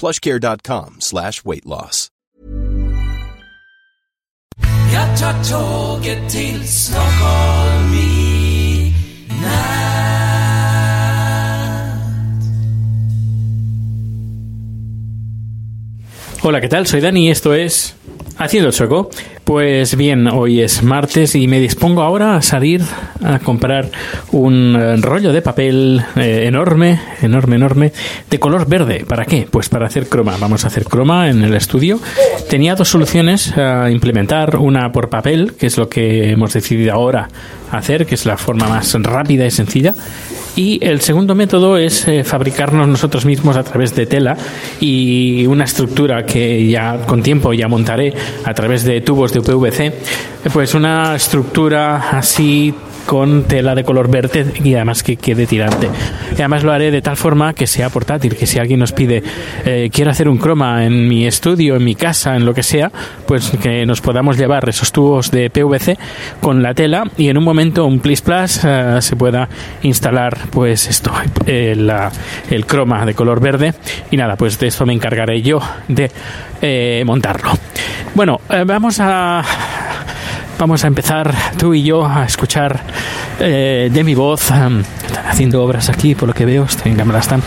plushcare.com slash weight loss. Jag tar tåget till Stockholm i natt. Hola, ¿qué tal? Soy Dani y esto es Haciendo el Sueco. Pues bien, hoy es martes y me dispongo ahora a salir a comprar un eh, rollo de papel eh, enorme, enorme, enorme, de color verde. ¿Para qué? Pues para hacer croma. Vamos a hacer croma en el estudio. Tenía dos soluciones a implementar, una por papel, que es lo que hemos decidido ahora hacer, que es la forma más rápida y sencilla. Y el segundo método es eh, fabricarnos nosotros mismos a través de tela y una estructura que ya con tiempo ya montaré a través de tubos de PVC, pues una estructura así con tela de color verde y además que quede tirante. Y además lo haré de tal forma que sea portátil, que si alguien nos pide eh, quiero hacer un croma en mi estudio, en mi casa, en lo que sea, pues que nos podamos llevar esos tubos de PVC con la tela y en un momento un plis plas eh, se pueda instalar pues esto, eh, el croma de color verde y nada, pues de esto me encargaré yo de eh, montarlo. Bueno, eh, vamos a Vamos a empezar tú y yo a escuchar eh, de mi voz. em, están haciendo obras aquí, por lo que veo, estoy en cámara están.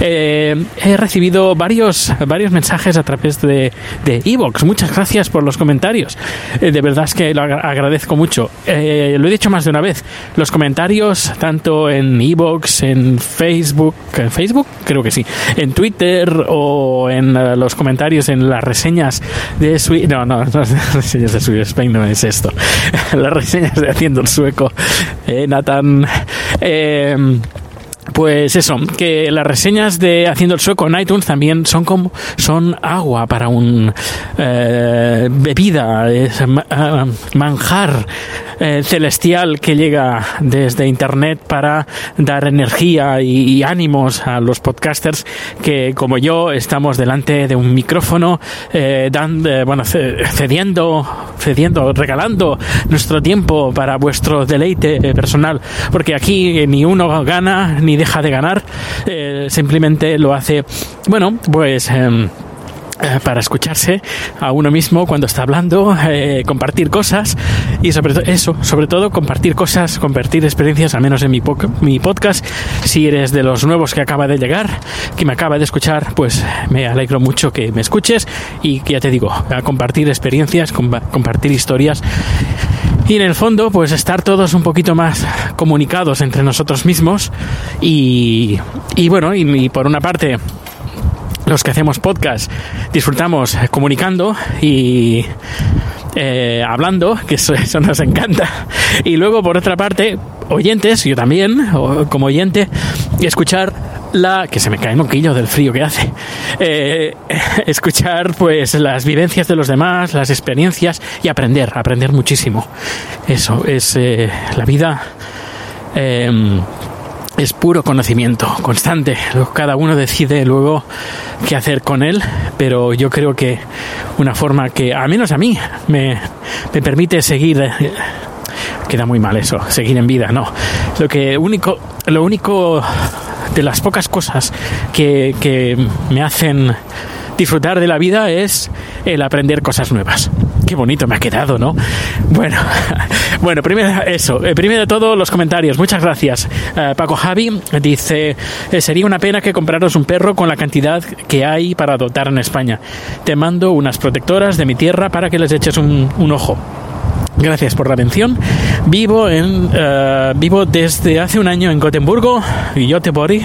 Eh, he recibido varios, varios mensajes a través de de Evox. Muchas gracias por los comentarios. Eh, de verdad es que lo agra- agradezco mucho. Eh, lo he dicho más de una vez. Los comentarios, tanto en Evox, en Facebook, en Facebook, creo que sí, en Twitter o en eh, los comentarios en las reseñas de Sweet. No, no, no, las reseñas de Sweet Spain no es esto. las reseñas de Haciendo el Sueco. Nathan. Eh, pues eso, que las reseñas de Haciendo el Sueco en iTunes también son como son agua para un eh, bebida, es ah, manjar eh, celestial que llega desde internet para dar energía y, ánimos a los podcasters que como yo estamos delante de un micrófono eh, eh, bueno, ce- cediendo, cediendo, regalando nuestro tiempo para vuestro deleite eh, personal, porque aquí eh, ni uno gana ni deja de ganar, eh, simplemente lo hace, bueno, pues... em, eh, para escucharse a uno mismo cuando está hablando, eh, compartir cosas y sobre todo eso, sobre todo compartir cosas, compartir experiencias, al menos en mi, mi podcast. Si eres de los nuevos que acaba de llegar, que me acaba de escuchar, pues me alegro mucho que me escuches y que ya te digo, a compartir experiencias, compa- compartir historias y en el fondo, pues estar todos un poquito más comunicados entre nosotros mismos y, bueno, y- y por una parte los que hacemos podcast disfrutamos comunicando y eh, hablando, que eso, eso nos encanta. Y luego, por otra parte, oyentes, yo también, como oyente, escuchar la que se me cae el moquillo del frío que hace Eh, escuchar pues las vivencias de los demás las experiencias y aprender aprender muchísimo eso es eh, la vida em, es puro conocimiento constante. Cada uno decide luego qué hacer con él, pero yo creo que una forma que, al menos a mí, me, me permite seguir. eh, Queda muy mal eso, seguir en vida, no. Lo que único, lo único de las pocas cosas que, que me hacen disfrutar de la vida es el aprender cosas nuevas. Qué bonito me ha quedado, ¿no? Bueno, bueno, primero eso. Eh, primero de todo, los comentarios. Muchas gracias. Eh, Paco Javi dice: eh, Sería una pena que compraros un perro con la cantidad que hay para adoptar en España. Te mando unas protectoras de mi tierra para que les eches un, un ojo. Gracias por la mención. Vivo en eh, vivo desde hace un año en Gotemburgo, Göteborg,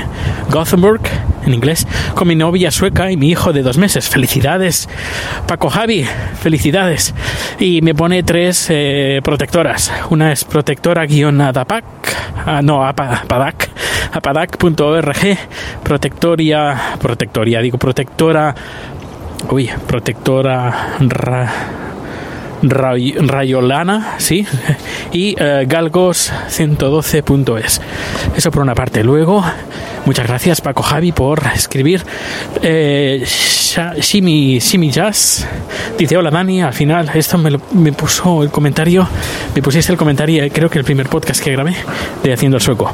Gothenburg, en inglés, con mi novia sueca y mi hijo de dos meses. Felicidades, Paco Javi, felicidades. Y me pone tres eh, protectoras. Una es protectora-adapac, ah, no, apa- apadac, apadac.org, protectoria, protectoria, digo, protectora, uy, protectora... ra- Ray- Rayolana, sí, y eh, galgos112.es. Eso por una parte. Luego, muchas gracias Paco Javi por escribir. Eh, Shimi, Shimi Jazz dice: Hola Dani, al final, esto me, lo- me puso el comentario, me pusiste el comentario, eh, creo que el primer podcast que grabé de Haciendo el Sueco.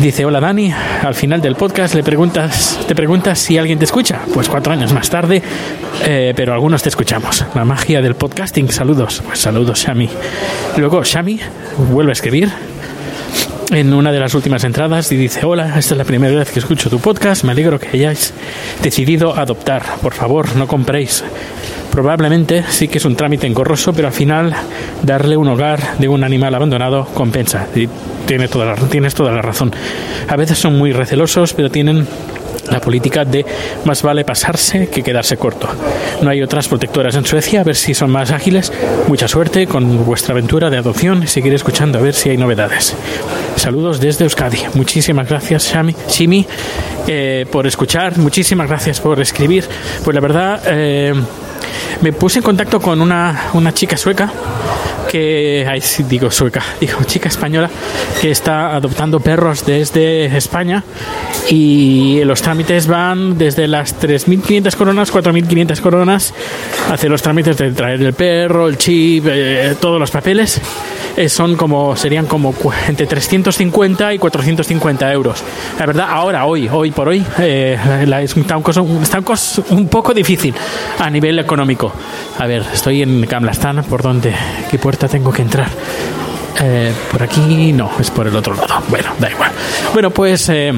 Dice, hola Dani, al final del podcast le preguntas, te preguntas si alguien te escucha. Pues cuatro años más tarde, eh, pero algunos te escuchamos. La magia del podcasting, saludos. Pues saludos, Shami. Luego Shami vuelve a escribir en una de las últimas entradas y dice, hola, esta es la primera vez que escucho tu podcast, me alegro que hayáis decidido adoptar. Por favor, no compréis. Probablemente sí que es un trámite engorroso, pero al final darle un hogar de un animal abandonado compensa. Y toda la, tienes toda la razón. A veces son muy recelosos, pero tienen la política de más vale pasarse que quedarse corto. No hay otras protectoras en Suecia, a ver si son más ágiles. Mucha suerte con vuestra aventura de adopción y seguiré escuchando a ver si hay novedades. Saludos desde Euskadi. Muchísimas gracias, Shami, Shimi, eh, por escuchar. Muchísimas gracias por escribir. Pues la verdad, eh, me puse en contacto con una, una chica sueca que, ay, sí, digo sueca, digo chica española, que está adoptando perros desde España y los trámites van desde las 3.500 coronas, 4.500 coronas, hace los trámites de traer el perro, el chip, eh, todos los papeles. Eh, son como serían como entre 350 y 450 euros. La verdad, ahora, hoy, hoy por hoy, eh, la- es- está, un está un un poco difícil a nivel económico. A ver, estoy en Kamlastan, ¿por dónde? ¿Qué puerta tengo que entrar? Eh, por aquí no, es por el otro lado. Bueno, da igual. Bueno, pues eh,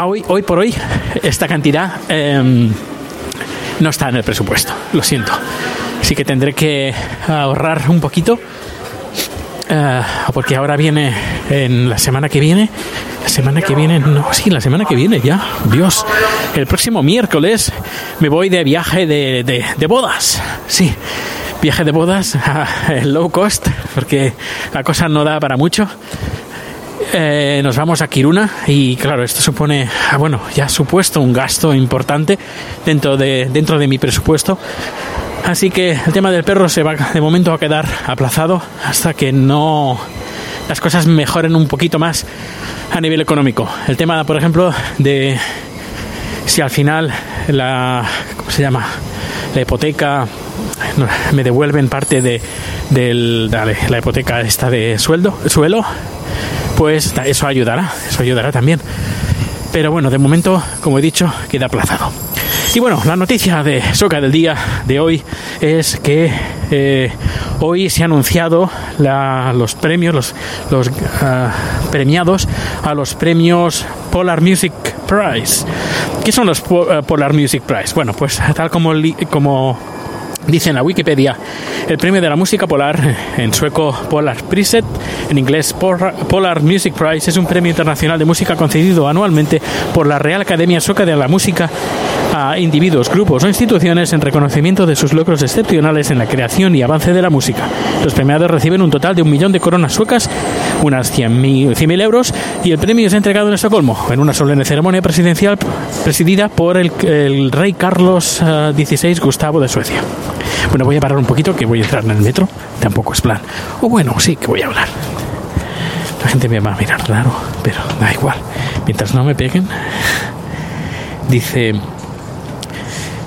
hoy, hoy por hoy, esta cantidad no está en el presupuesto. Lo siento. Así que tendré que ahorrar un poquito. Eh, porque ahora viene en la semana que viene. La semana que viene, no, sí, la semana que viene ya. Dios, el próximo miércoles me voy de viaje de, de, bodas. Sí, viaje de bodas a low cost, porque la cosa no da para mucho. Eh, nos vamos a Kiruna y claro, esto supone, ah, bueno, ya ha supuesto un gasto importante dentro de, dentro de mi presupuesto. Así que el tema del perro se va de momento a quedar aplazado hasta que no las cosas mejoren un poquito más a nivel económico. El tema, por ejemplo, de si al final la ¿cómo se llama? la hipoteca me devuelven parte de del, la hipoteca esta de sueldo suelo pues eso ayudará eso ayudará también pero bueno de momento como he dicho queda aplazado y bueno la noticia de Soca del día de hoy es que eh, hoy se ha anunciado los premios los, ah, premiados a los premios Polar Music Prize ¿qué son los eh, Polar Music Prize? bueno pues tal como, como Dice en la Wikipedia, el premio de la música polar, en sueco Polar Priset, en inglés Polar Music Prize, es un premio internacional de música concedido anualmente por la Real Academia Sueca de la Música a individuos, grupos o instituciones en reconocimiento de sus logros excepcionales en la creación y avance de la música. Los premiados reciben un total de un millón de coronas suecas, unas 100.000 100.000 euros, y el premio es entregado en Estocolmo, en una solemne ceremonia presidencial presidida por el, el rey Carlos eh, XVI Gustavo de Suecia. Bueno, voy a parar un poquito que voy a entrar en el metro. Tampoco es plan. O bueno, sí que voy a hablar. La gente me va a mirar raro, pero da igual. Mientras no me peguen. Dice.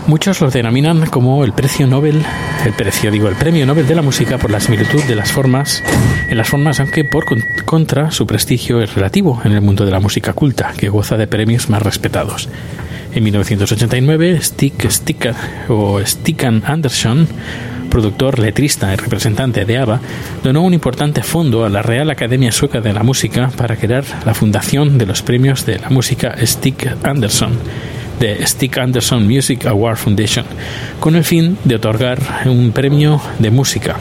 Muchos lo denominan como el precio Nobel, el precio, digo, el premio Nobel de la música por la similitud de las formas, en las formas, aunque por con- contra su prestigio es relativo en el mundo de la música culta, que goza de premios más respetados. En 1989, Stick Sticker o Stickan Andersson productor, letrista y representante de ABBA, donó un importante fondo a la Real Academia Sueca de la Música para crear la fundación de los premios de la música Stick Anderson de Stick Anderson Music Award Foundation, con el fin de otorgar un premio de música.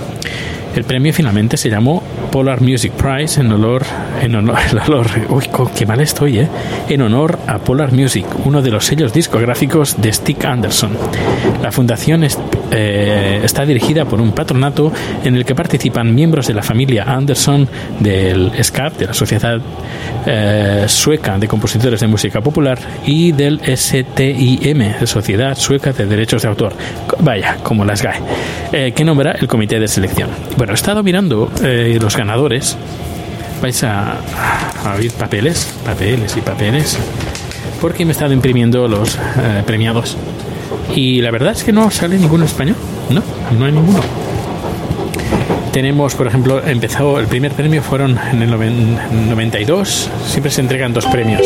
El premio finalmente se llamó Polar Music Prize en honor, en honor, uy, qué mal estoy, ¿eh? En honor a Polar Music, uno de los sellos discográficos de Stick Anderson. La fundación eh, está dirigida por un patronato en el que participan miembros de la familia Anderson del SCAP, de la Sociedad eh, Sueca de Compositores de Música Popular, y del STIM, Sociedad Sueca de Derechos de Autor. Vaya, como las GAE, eh, que nombra el comité de selección. Bueno, he estado mirando los ganadores. Vais a, a oír papeles, papeles y papeles, porque me he estado imprimiendo los premiados. Y la verdad es que no sale ninguno español. No, no hay ninguno. Tenemos, por ejemplo, empezó el primer premio fueron en el 92. Siempre se entregan dos premios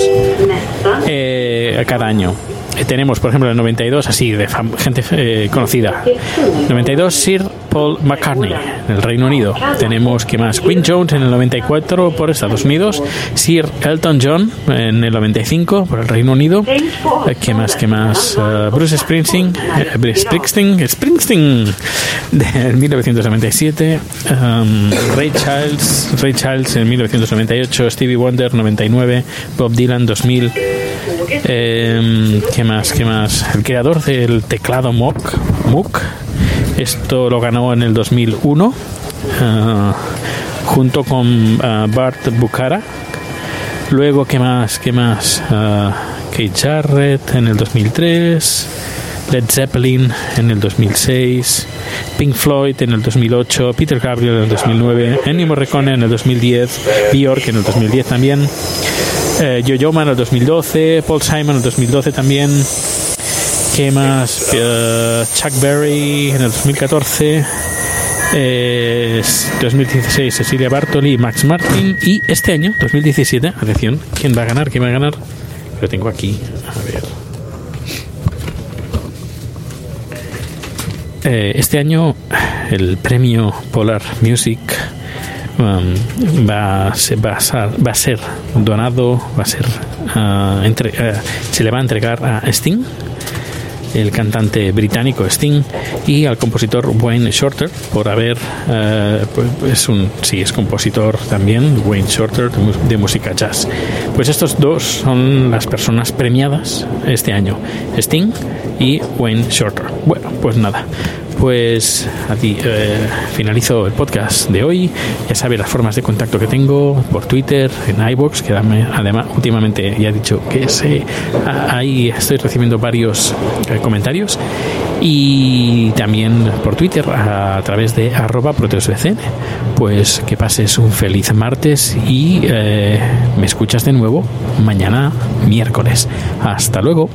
eh, cada año. Eh, tenemos, por ejemplo, el 92, así de gente eh, conocida. 92, Sir Paul McCartney, en el Reino Unido. Tenemos, ¿qué más? Quinn Jones en el 94 por Estados Unidos. Sir Elton John en el 95 por el Reino Unido. Eh, ¿Qué más? ¿Qué más? Bruce Springsteen, Springsteen, Springsteen de 1997. Um, Ray Charles, Ray Charles en 1998. Stevie Wonder 99. Bob Dylan 2000. Eh, ¿Qué más? ¿Qué más? El creador del teclado Moog, Moog esto lo ganó en el 2001 eh, junto con uh, Bart Bucara. Luego, ¿qué más? ¿Qué más? Uh, Kate Jarrett en el 2003. Led Zeppelin en el 2006, Pink Floyd en el 2008, Peter Gabriel en el 2009, Ennio Morricone en el 2010, Bjork en el 2010 también, eh, Yo-Yo en el 2012, Paul Simon en el 2012 también. ¿Qué más? Eh, Chuck Berry en el 2014. 2016 eh, Cecilia Bartoli Max Martin. Y este año, 2017, atención, ¿quién va a ganar? ¿Quién va a ganar? Lo tengo aquí. A ver. este año el premio Polar Music Va, se, va, a, va, a, ser donado, va a ser uh, se le va a entregar a Sting, el cantante británico Sting, y al compositor Wayne Shorter por haber, uh, es un, sí, es compositor también, Wayne Shorter de, de, música jazz. Pues estos dos son las personas premiadas este año, Sting y Wayne Shorter. Bueno, pues nada, pues eh, finalizo el podcast de hoy. Ya sabes las formas de contacto que tengo por Twitter, en iBox, que además últimamente ya he dicho que sé, ahí estoy recibiendo varios eh, comentarios y también por Twitter a, través de arroba. Pues que pases un feliz martes y eh, me escuchas de nuevo mañana miércoles. Hasta luego.